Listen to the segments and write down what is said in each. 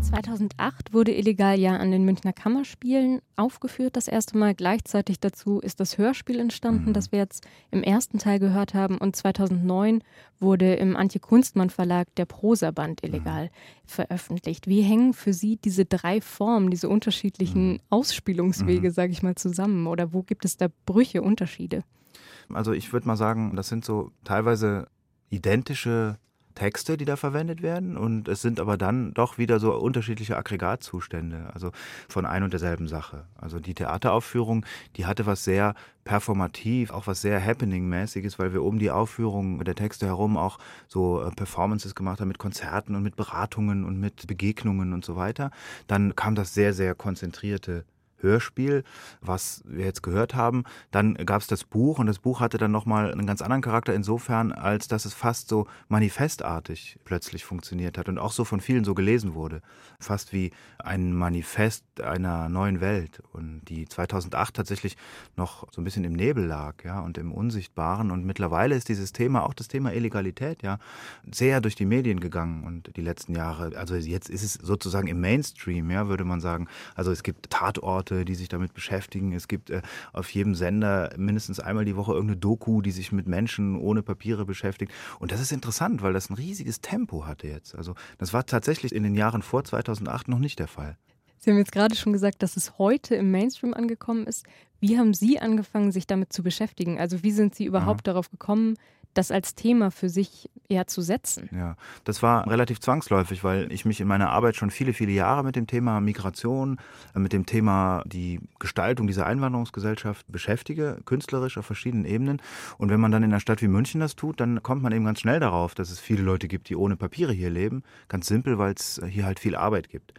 2008 wurde Illegal ja an den Münchner Kammerspielen aufgeführt, das erste Mal. Gleichzeitig dazu ist das Hörspiel entstanden, mhm. das wir jetzt im ersten Teil gehört haben. Und 2009 wurde im Antje Kunstmann Verlag der Prosaband Illegal mhm. veröffentlicht. Wie hängen für Sie diese drei Formen, diese unterschiedlichen mhm. Ausspielungswege, mhm. sage ich mal, zusammen? Oder wo gibt es da Brüche, Unterschiede? Also ich würde mal sagen, das sind so teilweise identische Texte, die da verwendet werden und es sind aber dann doch wieder so unterschiedliche Aggregatzustände, also von ein und derselben Sache. Also die Theateraufführung, die hatte was sehr performativ, auch was sehr Happening-mäßiges, weil wir um die Aufführung der Texte herum auch so äh, Performances gemacht haben mit Konzerten und mit Beratungen und mit Begegnungen und so weiter. Dann kam das sehr, sehr konzentrierte Hörspiel, was wir jetzt gehört haben. Dann gab es das Buch und das Buch hatte dann nochmal einen ganz anderen Charakter insofern, als dass es fast so manifestartig plötzlich funktioniert hat und auch so von vielen so gelesen wurde. Fast wie ein Manifest einer neuen Welt und die 2008 tatsächlich noch so ein bisschen im Nebel lag, ja, und im Unsichtbaren und mittlerweile ist dieses Thema, auch das Thema Illegalität, ja, sehr durch die Medien gegangen und die letzten Jahre, also jetzt ist es sozusagen im Mainstream, ja, würde man sagen. Also es gibt Tatorte Orte, die sich damit beschäftigen. Es gibt äh, auf jedem Sender mindestens einmal die Woche irgendeine Doku, die sich mit Menschen ohne Papiere beschäftigt. Und das ist interessant, weil das ein riesiges Tempo hatte jetzt. Also das war tatsächlich in den Jahren vor 2008 noch nicht der Fall. Sie haben jetzt gerade schon gesagt, dass es heute im Mainstream angekommen ist. Wie haben Sie angefangen, sich damit zu beschäftigen? Also wie sind Sie überhaupt Aha. darauf gekommen, das als Thema für sich eher zu setzen. Ja, das war relativ zwangsläufig, weil ich mich in meiner Arbeit schon viele, viele Jahre mit dem Thema Migration, äh, mit dem Thema die Gestaltung dieser Einwanderungsgesellschaft beschäftige, künstlerisch auf verschiedenen Ebenen. Und wenn man dann in einer Stadt wie München das tut, dann kommt man eben ganz schnell darauf, dass es viele Leute gibt, die ohne Papiere hier leben. Ganz simpel, weil es äh, hier halt viel Arbeit gibt.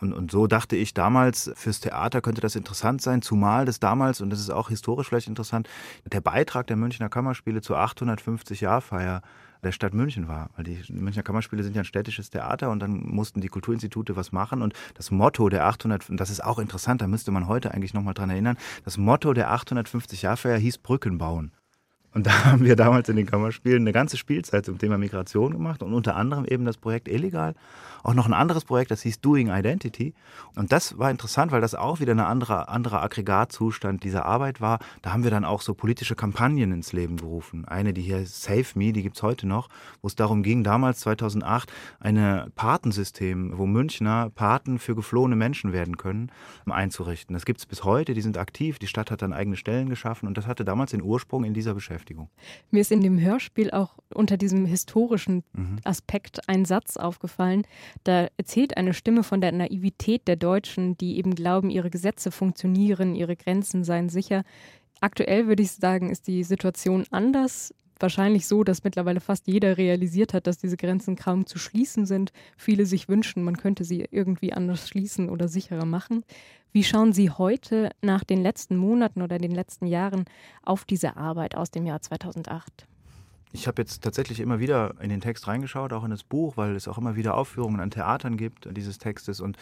Und, und so dachte ich damals, fürs Theater könnte das interessant sein, zumal das damals, und das ist auch historisch vielleicht interessant, der Beitrag der Münchner Kammerspiele zu 850 50-Jahr-Feier der Stadt München war. Weil die Münchner Kammerspiele sind ja ein städtisches Theater und dann mussten die Kulturinstitute was machen. Und das Motto der 800, das ist auch interessant, da müsste man heute eigentlich nochmal dran erinnern, das Motto der 850 Jahrfeier hieß Brücken bauen. Und da haben wir damals in den Kammerspielen eine ganze Spielzeit zum Thema Migration gemacht und unter anderem eben das Projekt Illegal. Auch noch ein anderes Projekt, das hieß Doing Identity. Und das war interessant, weil das auch wieder ein anderer, anderer Aggregatzustand dieser Arbeit war. Da haben wir dann auch so politische Kampagnen ins Leben gerufen. Eine, die hier Save Me, die gibt's heute noch, wo es darum ging, damals 2008 ein Patensystem, wo Münchner Paten für geflohene Menschen werden können, einzurichten. Das gibt's bis heute, die sind aktiv. Die Stadt hat dann eigene Stellen geschaffen und das hatte damals den Ursprung in dieser Beschäftigung. Beschäftigung. Mir ist in dem Hörspiel auch unter diesem historischen mhm. Aspekt ein Satz aufgefallen. Da erzählt eine Stimme von der Naivität der Deutschen, die eben glauben, ihre Gesetze funktionieren, ihre Grenzen seien sicher. Aktuell würde ich sagen, ist die Situation anders wahrscheinlich so, dass mittlerweile fast jeder realisiert hat, dass diese Grenzen kaum zu schließen sind. Viele sich wünschen, man könnte sie irgendwie anders schließen oder sicherer machen. Wie schauen Sie heute nach den letzten Monaten oder den letzten Jahren auf diese Arbeit aus dem Jahr 2008? Ich habe jetzt tatsächlich immer wieder in den Text reingeschaut, auch in das Buch, weil es auch immer wieder Aufführungen an Theatern gibt dieses Textes. Und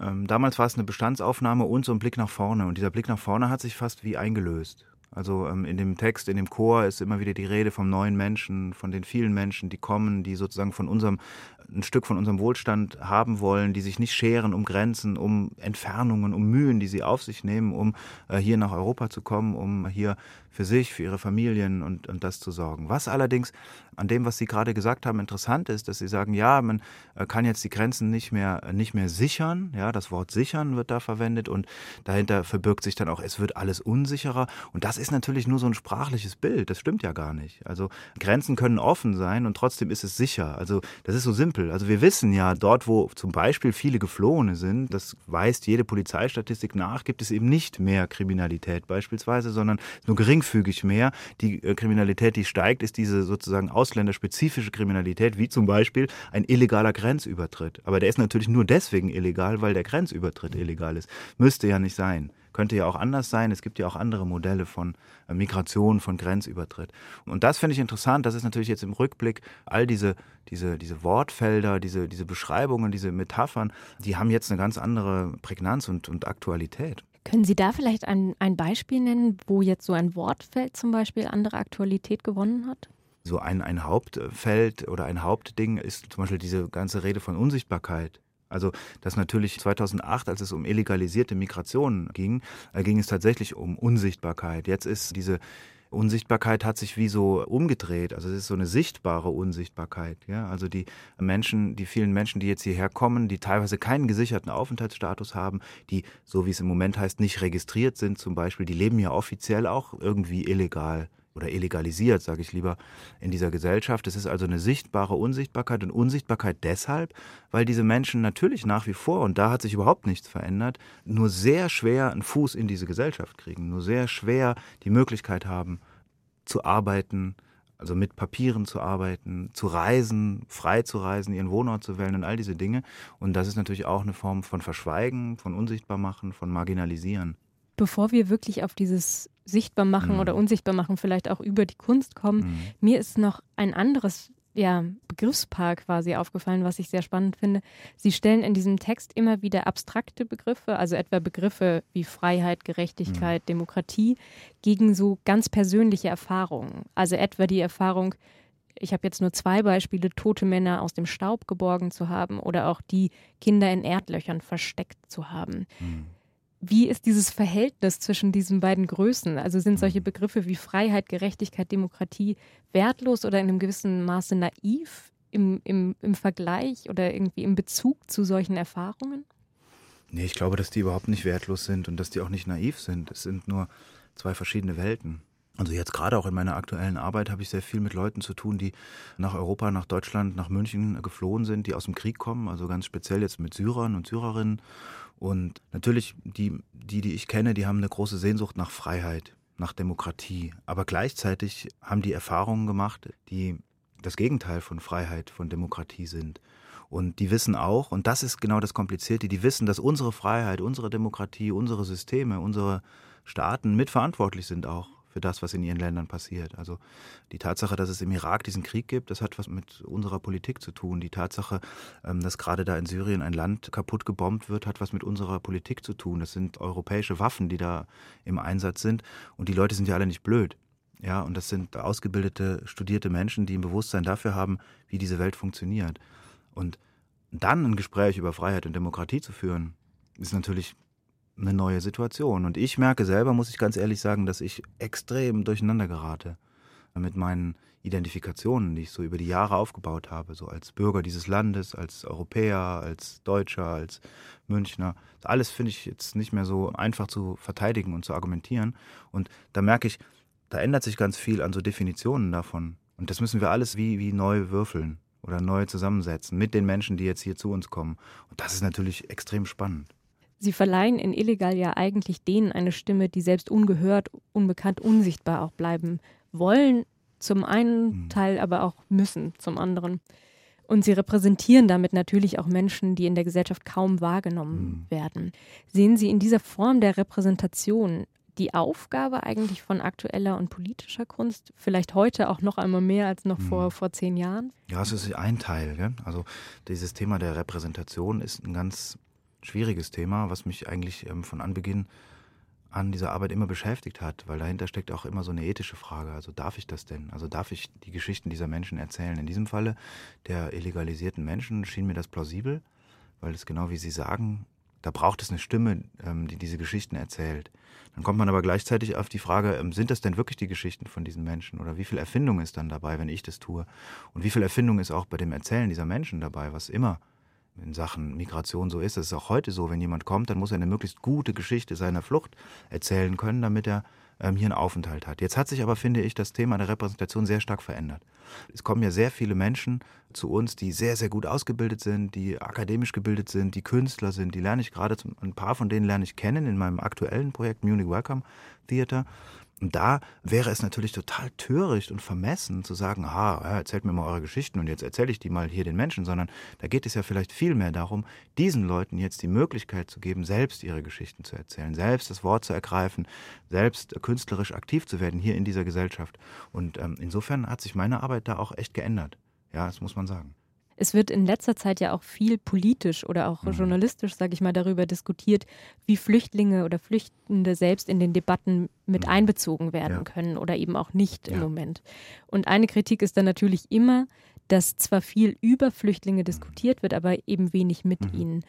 ähm, damals war es eine Bestandsaufnahme und so ein Blick nach vorne. Und dieser Blick nach vorne hat sich fast wie eingelöst. Also ähm, in dem Text, in dem Chor ist immer wieder die Rede vom neuen Menschen, von den vielen Menschen, die kommen, die sozusagen von unserem ein Stück von unserem Wohlstand haben wollen, die sich nicht scheren um Grenzen, um Entfernungen, um Mühen, die sie auf sich nehmen, um äh, hier nach Europa zu kommen, um hier für sich, für ihre Familien und, und das zu sorgen. Was allerdings an dem, was Sie gerade gesagt haben, interessant ist, dass Sie sagen, ja, man äh, kann jetzt die Grenzen nicht mehr, nicht mehr sichern. Ja, das Wort sichern wird da verwendet und dahinter verbirgt sich dann auch, es wird alles unsicherer. Und das ist natürlich nur so ein sprachliches Bild. Das stimmt ja gar nicht. Also Grenzen können offen sein und trotzdem ist es sicher. Also das ist so simpel. Also wir wissen ja, dort, wo zum Beispiel viele Geflohene sind, das weist jede Polizeistatistik nach, gibt es eben nicht mehr Kriminalität beispielsweise, sondern nur gering geringfügig mehr. Die äh, Kriminalität, die steigt, ist diese sozusagen ausländerspezifische Kriminalität, wie zum Beispiel ein illegaler Grenzübertritt. Aber der ist natürlich nur deswegen illegal, weil der Grenzübertritt illegal ist. Müsste ja nicht sein könnte ja auch anders sein. Es gibt ja auch andere Modelle von äh, Migration, von Grenzübertritt. Und das finde ich interessant. Das ist natürlich jetzt im Rückblick all diese, diese, diese Wortfelder, diese, diese Beschreibungen, diese Metaphern, die haben jetzt eine ganz andere Prägnanz und, und Aktualität. Können Sie da vielleicht ein, ein Beispiel nennen, wo jetzt so ein Wortfeld zum Beispiel andere Aktualität gewonnen hat? So ein, ein Hauptfeld oder ein Hauptding ist zum Beispiel diese ganze Rede von Unsichtbarkeit. Also, dass natürlich 2008, als es um illegalisierte Migration ging, äh, ging es tatsächlich um Unsichtbarkeit. Jetzt ist diese Unsichtbarkeit hat sich wie so umgedreht. Also es ist so eine sichtbare Unsichtbarkeit. Ja? Also die Menschen, die vielen Menschen, die jetzt hierher kommen, die teilweise keinen gesicherten Aufenthaltsstatus haben, die, so wie es im Moment heißt, nicht registriert sind zum Beispiel, die leben ja offiziell auch irgendwie illegal oder illegalisiert, sage ich lieber, in dieser Gesellschaft. Es ist also eine sichtbare Unsichtbarkeit und Unsichtbarkeit deshalb, weil diese Menschen natürlich nach wie vor, und da hat sich überhaupt nichts verändert, nur sehr schwer einen Fuß in diese Gesellschaft kriegen, nur sehr schwer die Möglichkeit haben zu arbeiten, also mit Papieren zu arbeiten, zu reisen, frei zu reisen, ihren Wohnort zu wählen und all diese Dinge. Und das ist natürlich auch eine Form von Verschweigen, von Unsichtbarmachen, von Marginalisieren. Bevor wir wirklich auf dieses Sichtbarmachen mhm. oder Unsichtbarmachen vielleicht auch über die Kunst kommen, mhm. mir ist noch ein anderes ja, Begriffspaar quasi aufgefallen, was ich sehr spannend finde. Sie stellen in diesem Text immer wieder abstrakte Begriffe, also etwa Begriffe wie Freiheit, Gerechtigkeit, mhm. Demokratie, gegen so ganz persönliche Erfahrungen. Also etwa die Erfahrung, ich habe jetzt nur zwei Beispiele, tote Männer aus dem Staub geborgen zu haben oder auch die Kinder in Erdlöchern versteckt zu haben. Mhm. Wie ist dieses Verhältnis zwischen diesen beiden Größen? Also sind solche mhm. Begriffe wie Freiheit, Gerechtigkeit, Demokratie wertlos oder in einem gewissen Maße naiv im, im, im Vergleich oder irgendwie im Bezug zu solchen Erfahrungen? Nee, ich glaube, dass die überhaupt nicht wertlos sind und dass die auch nicht naiv sind. Es sind nur zwei verschiedene Welten. Also jetzt gerade auch in meiner aktuellen Arbeit habe ich sehr viel mit Leuten zu tun, die nach Europa, nach Deutschland, nach München geflohen sind, die aus dem Krieg kommen, also ganz speziell jetzt mit Syrern und Syrerinnen und natürlich, die, die, die ich kenne, die haben eine große Sehnsucht nach Freiheit, nach Demokratie. Aber gleichzeitig haben die Erfahrungen gemacht, die das Gegenteil von Freiheit, von Demokratie sind. Und die wissen auch, und das ist genau das Komplizierte, die wissen, dass unsere Freiheit, unsere Demokratie, unsere Systeme, unsere Staaten mitverantwortlich sind auch für das, was in ihren Ländern passiert. Also die Tatsache, dass es im Irak diesen Krieg gibt, das hat was mit unserer Politik zu tun. Die Tatsache, ähm, dass gerade da in Syrien ein Land kaputt gebombt wird, hat was mit unserer Politik zu tun. Das sind europäische Waffen, die da im Einsatz sind. Und die Leute sind ja alle nicht blöd. Ja, und das sind ausgebildete, studierte Menschen, die ein Bewusstsein dafür haben, wie diese Welt funktioniert. Und dann ein Gespräch über Freiheit und Demokratie zu führen, ist natürlich eine neue Situation. Und ich merke selber, muss ich ganz ehrlich sagen, dass ich extrem durcheinander gerate mit meinen Identifikationen, die ich so über die Jahre aufgebaut habe, so als Bürger dieses Landes, als Europäer, als Deutscher, als Münchner. Alles finde ich jetzt nicht mehr so einfach zu verteidigen und zu argumentieren. Und da merke ich, da ändert sich ganz viel an so Definitionen davon. Und das müssen wir alles wie, wie neu würfeln oder neu zusammensetzen mit den Menschen, die jetzt hier zu uns kommen. Und das ist natürlich extrem spannend. Sie verleihen in Illegal ja eigentlich denen eine Stimme, die selbst ungehört, unbekannt, unsichtbar auch bleiben wollen, zum einen mhm. Teil, aber auch müssen zum anderen. Und sie repräsentieren damit natürlich auch Menschen, die in der Gesellschaft kaum wahrgenommen mhm. werden. Sehen Sie in dieser Form der Repräsentation die Aufgabe eigentlich von aktueller und politischer Kunst, vielleicht heute auch noch einmal mehr als noch vor, vor zehn Jahren? Ja, es ist ein Teil. Gell? Also dieses Thema der Repräsentation ist ein ganz schwieriges Thema, was mich eigentlich ähm, von Anbeginn an dieser Arbeit immer beschäftigt hat, weil dahinter steckt auch immer so eine ethische Frage. Also darf ich das denn? Also darf ich die Geschichten dieser Menschen erzählen? In diesem Falle der illegalisierten Menschen schien mir das plausibel, weil es genau wie Sie sagen, da braucht es eine Stimme, ähm, die diese Geschichten erzählt. Dann kommt man aber gleichzeitig auf die Frage, ähm, sind das denn wirklich die Geschichten von diesen Menschen? Oder wie viel Erfindung ist dann dabei, wenn ich das tue? Und wie viel Erfindung ist auch bei dem Erzählen dieser Menschen dabei, was immer in Sachen Migration so ist. Es ist auch heute so, wenn jemand kommt, dann muss er eine möglichst gute Geschichte seiner Flucht erzählen können, damit er ähm, hier einen Aufenthalt hat. Jetzt hat sich aber, finde ich, das Thema der Repräsentation sehr stark verändert. Es kommen ja sehr viele Menschen zu uns, die sehr, sehr gut ausgebildet sind, die akademisch gebildet sind, die Künstler sind. Die lerne ich gerade, ein paar von denen lerne ich kennen in meinem aktuellen Projekt Munich Welcome Theater. Und da wäre es natürlich total töricht und vermessen zu sagen, aha, erzählt mir mal eure Geschichten und jetzt erzähle ich die mal hier den Menschen, sondern da geht es ja vielleicht viel mehr darum, diesen Leuten jetzt die Möglichkeit zu geben, selbst ihre Geschichten zu erzählen, selbst das Wort zu ergreifen, selbst künstlerisch aktiv zu werden hier in dieser Gesellschaft. Und ähm, insofern hat sich meine Arbeit da auch echt geändert. Ja, das muss man sagen. Es wird in letzter Zeit ja auch viel politisch oder auch mhm. journalistisch, sage ich mal, darüber diskutiert, wie Flüchtlinge oder Flüchtende selbst in den Debatten mit mhm. einbezogen werden ja. können oder eben auch nicht ja. im Moment. Und eine Kritik ist dann natürlich immer, dass zwar viel über Flüchtlinge diskutiert wird, aber eben wenig mit mhm. ihnen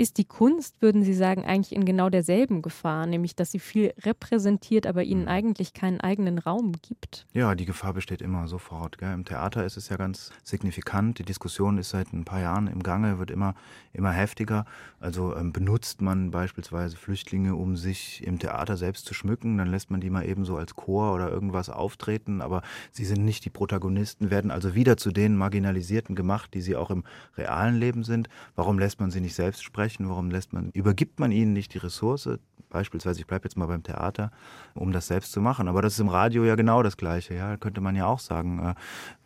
ist die Kunst, würden Sie sagen, eigentlich in genau derselben Gefahr, nämlich dass sie viel repräsentiert, aber ihnen mhm. eigentlich keinen eigenen Raum gibt? Ja, die Gefahr besteht immer sofort. Gell? Im Theater ist es ja ganz signifikant. Die Diskussion ist seit ein paar Jahren im Gange, wird immer, immer heftiger. Also ähm, benutzt man beispielsweise Flüchtlinge, um sich im Theater selbst zu schmücken, dann lässt man die mal eben so als Chor oder irgendwas auftreten, aber sie sind nicht die Protagonisten, werden also wieder zu den Marginalisierten gemacht, die sie auch im realen Leben sind. Warum lässt man sie nicht selbst sprechen? Erreichen? Warum lässt man, übergibt man ihnen nicht die Ressource? Beispielsweise, ich bleibe jetzt mal beim Theater, um das selbst zu machen. Aber das ist im Radio ja genau das Gleiche. Ja, könnte man ja auch sagen, äh,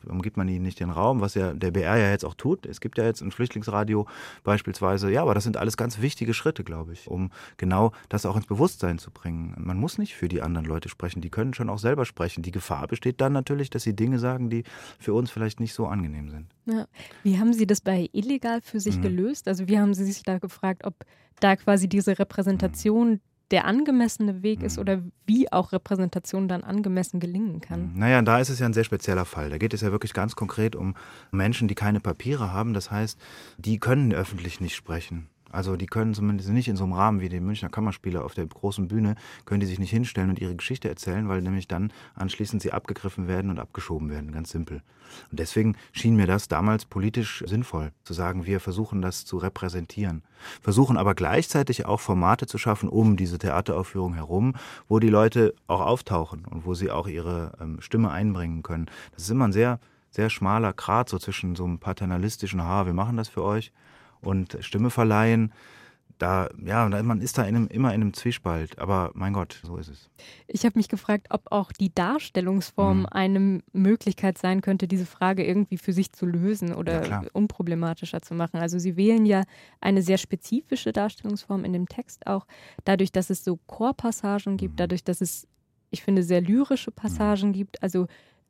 warum gibt man ihnen nicht den Raum, was ja der BR ja jetzt auch tut. Es gibt ja jetzt ein Flüchtlingsradio beispielsweise. Ja, aber das sind alles ganz wichtige Schritte, glaube ich, um genau das auch ins Bewusstsein zu bringen. Man muss nicht für die anderen Leute sprechen. Die können schon auch selber sprechen. Die Gefahr besteht dann natürlich, dass sie Dinge sagen, die für uns vielleicht nicht so angenehm sind. Ja. Wie haben Sie das bei illegal für sich mhm. gelöst? Also wie haben Sie sich da gefragt, ob da quasi diese Repräsentation der angemessene Weg ist oder wie auch Repräsentation dann angemessen gelingen kann. Naja, da ist es ja ein sehr spezieller Fall. Da geht es ja wirklich ganz konkret um Menschen, die keine Papiere haben. Das heißt, die können öffentlich nicht sprechen. Also die können zumindest nicht in so einem Rahmen wie die Münchner Kammerspiele auf der großen Bühne, können die sich nicht hinstellen und ihre Geschichte erzählen, weil nämlich dann anschließend sie abgegriffen werden und abgeschoben werden, ganz simpel. Und deswegen schien mir das damals politisch sinnvoll, zu sagen, wir versuchen das zu repräsentieren, versuchen aber gleichzeitig auch Formate zu schaffen um diese Theateraufführung herum, wo die Leute auch auftauchen und wo sie auch ihre ähm, Stimme einbringen können. Das ist immer ein sehr sehr schmaler Grat so zwischen so einem paternalistischen, ha, wir machen das für euch und Stimme verleihen. Da, ja, man ist da in einem, immer in einem Zwiespalt, aber mein Gott, so ist es. Ich habe mich gefragt, ob auch die Darstellungsform mhm. eine Möglichkeit sein könnte, diese Frage irgendwie für sich zu lösen oder ja, unproblematischer zu machen. Also Sie wählen ja eine sehr spezifische Darstellungsform in dem Text auch, dadurch, dass es so Chorpassagen gibt, mhm. dadurch, dass es, ich finde, sehr lyrische Passagen mhm. gibt. Also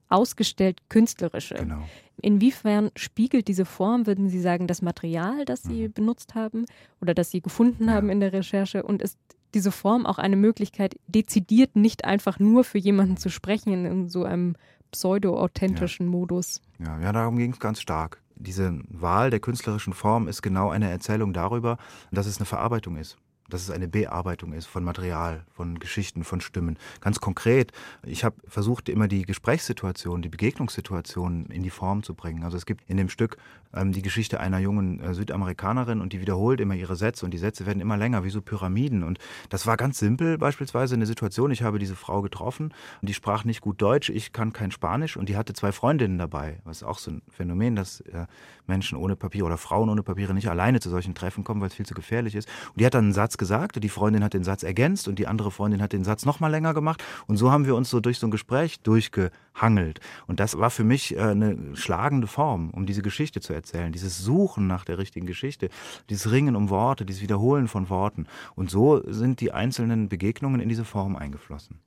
ausgestellt künstlerische. Genau. Inwiefern spiegelt diese Form, würden Sie sagen, das Material, das Sie mhm. benutzt haben oder das Sie gefunden ja. haben in der Recherche und ist diese Form auch eine Möglichkeit, dezidiert nicht einfach nur für jemanden zu sprechen in so einem pseudo-authentischen ja. Modus? Ja, ja darum ging es ganz stark. Diese Wahl der künstlerischen Form ist genau eine Erzählung darüber, dass es eine Verarbeitung ist dass es eine Bearbeitung ist von Material, von Geschichten, von Stimmen. Ganz konkret, ich habe versucht, immer die Gesprächssituation, die Begegnungssituation in die Form zu bringen. Also es gibt in dem Stück ähm, die Geschichte einer jungen äh, Südamerikanerin und die wiederholt immer ihre Sätze und die Sätze werden immer länger, wie so Pyramiden. Und das war ganz simpel, beispielsweise eine Situation, ich habe diese Frau getroffen und die sprach nicht gut Deutsch, ich kann kein Spanisch und die hatte zwei Freundinnen dabei. Was auch so ein Phänomen, dass äh, Menschen ohne Papiere oder Frauen ohne Papiere nicht alleine zu solchen Treffen kommen, weil es viel zu gefährlich ist. Und die hat dann einen Satz gesagt und die Freundin hat den Satz ergänzt und die andere Freundin hat den Satz nochmal länger gemacht. Und so haben wir uns so durch so ein Gespräch durchgehangelt. Und das war für mich äh, eine schlagende Form, um diese Geschichte zu erzählen. Dieses Suchen nach der richtigen Geschichte, dieses Ringen um Worte, dieses Wiederholen von Worten. Und so sind die einzelnen Begegnungen in diese Form eingeflossen.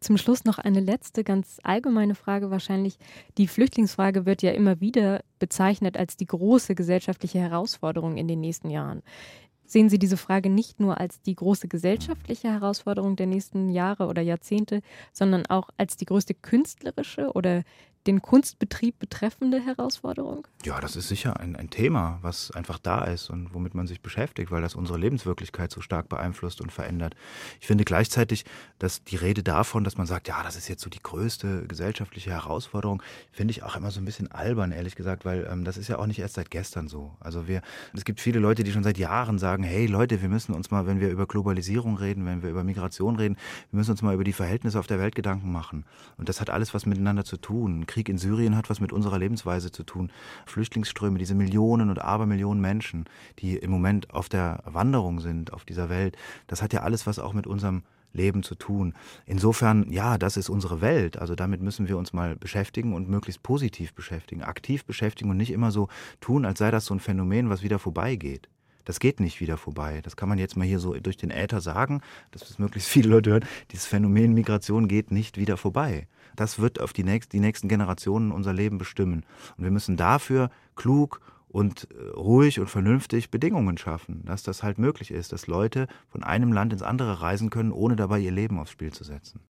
Zum Schluss noch eine letzte, ganz allgemeine Frage wahrscheinlich. Die Flüchtlingsfrage wird ja immer wieder bezeichnet als die große gesellschaftliche Herausforderung in den nächsten Jahren. Sehen Sie diese Frage nicht nur als die große gesellschaftliche Herausforderung der nächsten Jahre oder Jahrzehnte, sondern auch als die größte künstlerische oder den Kunstbetrieb betreffende Herausforderung? Ja, das ist sicher ein, ein Thema, was einfach da ist und womit man sich beschäftigt, weil das unsere Lebenswirklichkeit so stark beeinflusst und verändert. Ich finde gleichzeitig, dass die Rede davon, dass man sagt, ja, das ist jetzt so die größte gesellschaftliche Herausforderung, finde ich auch immer so ein bisschen albern, ehrlich gesagt, weil ähm, das ist ja auch nicht erst seit gestern so. Also wir, es gibt viele Leute, die schon seit Jahren sagen, hey Leute, wir müssen uns mal, wenn wir über Globalisierung reden, wenn wir über Migration reden, wir müssen uns mal über die Verhältnisse auf der Welt Gedanken machen. Und das hat alles was miteinander zu tun. Krieg in Syrien hat was mit unserer Lebensweise zu tun. Flüchtlingsströme, diese Millionen und Abermillionen Menschen, die im Moment auf der Wanderung sind auf dieser Welt, das hat ja alles was auch mit unserem Leben zu tun. Insofern, ja, das ist unsere Welt. Also damit müssen wir uns mal beschäftigen und möglichst positiv beschäftigen, aktiv beschäftigen und nicht immer so tun, als sei das so ein Phänomen, was wieder vorbeigeht. Das geht nicht wieder vorbei. Das kann man jetzt mal hier so durch den Äther sagen, dass das möglichst viele Leute hören. Dieses Phänomen Migration geht nicht wieder vorbei das wird auf die, nächst, die nächsten Generationen unser Leben bestimmen. Und wir müssen dafür klug und äh, ruhig und vernünftig Bedingungen schaffen, dass das halt möglich ist, dass Leute von einem Land ins andere reisen können, ohne dabei ihr Leben aufs Spiel zu setzen.